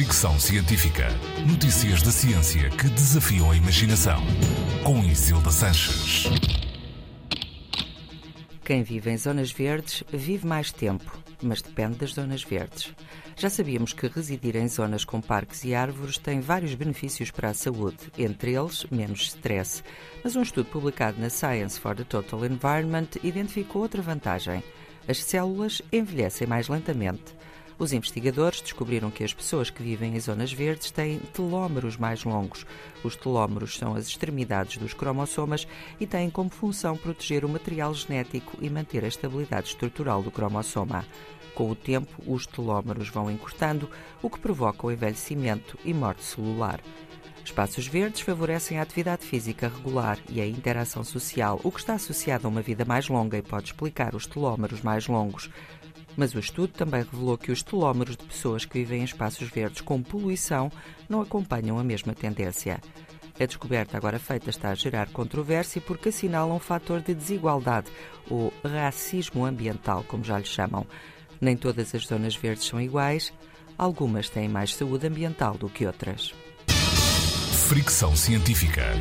Fricção Científica. Notícias da ciência que desafiam a imaginação. Com Isilda Sanches. Quem vive em zonas verdes vive mais tempo, mas depende das zonas verdes. Já sabíamos que residir em zonas com parques e árvores tem vários benefícios para a saúde, entre eles menos stress. Mas um estudo publicado na Science for the Total Environment identificou outra vantagem. As células envelhecem mais lentamente. Os investigadores descobriram que as pessoas que vivem em zonas verdes têm telómeros mais longos. Os telómeros são as extremidades dos cromossomas e têm como função proteger o material genético e manter a estabilidade estrutural do cromossoma. Com o tempo, os telómeros vão encurtando, o que provoca o envelhecimento e morte celular. Espaços verdes favorecem a atividade física regular e a interação social, o que está associado a uma vida mais longa e pode explicar os telómeros mais longos. Mas o estudo também revelou que os telómeros de pessoas que vivem em espaços verdes com poluição não acompanham a mesma tendência. A descoberta agora feita está a gerar controvérsia porque assinala um fator de desigualdade, ou racismo ambiental, como já lhe chamam. Nem todas as zonas verdes são iguais, algumas têm mais saúde ambiental do que outras. Fricção Científica.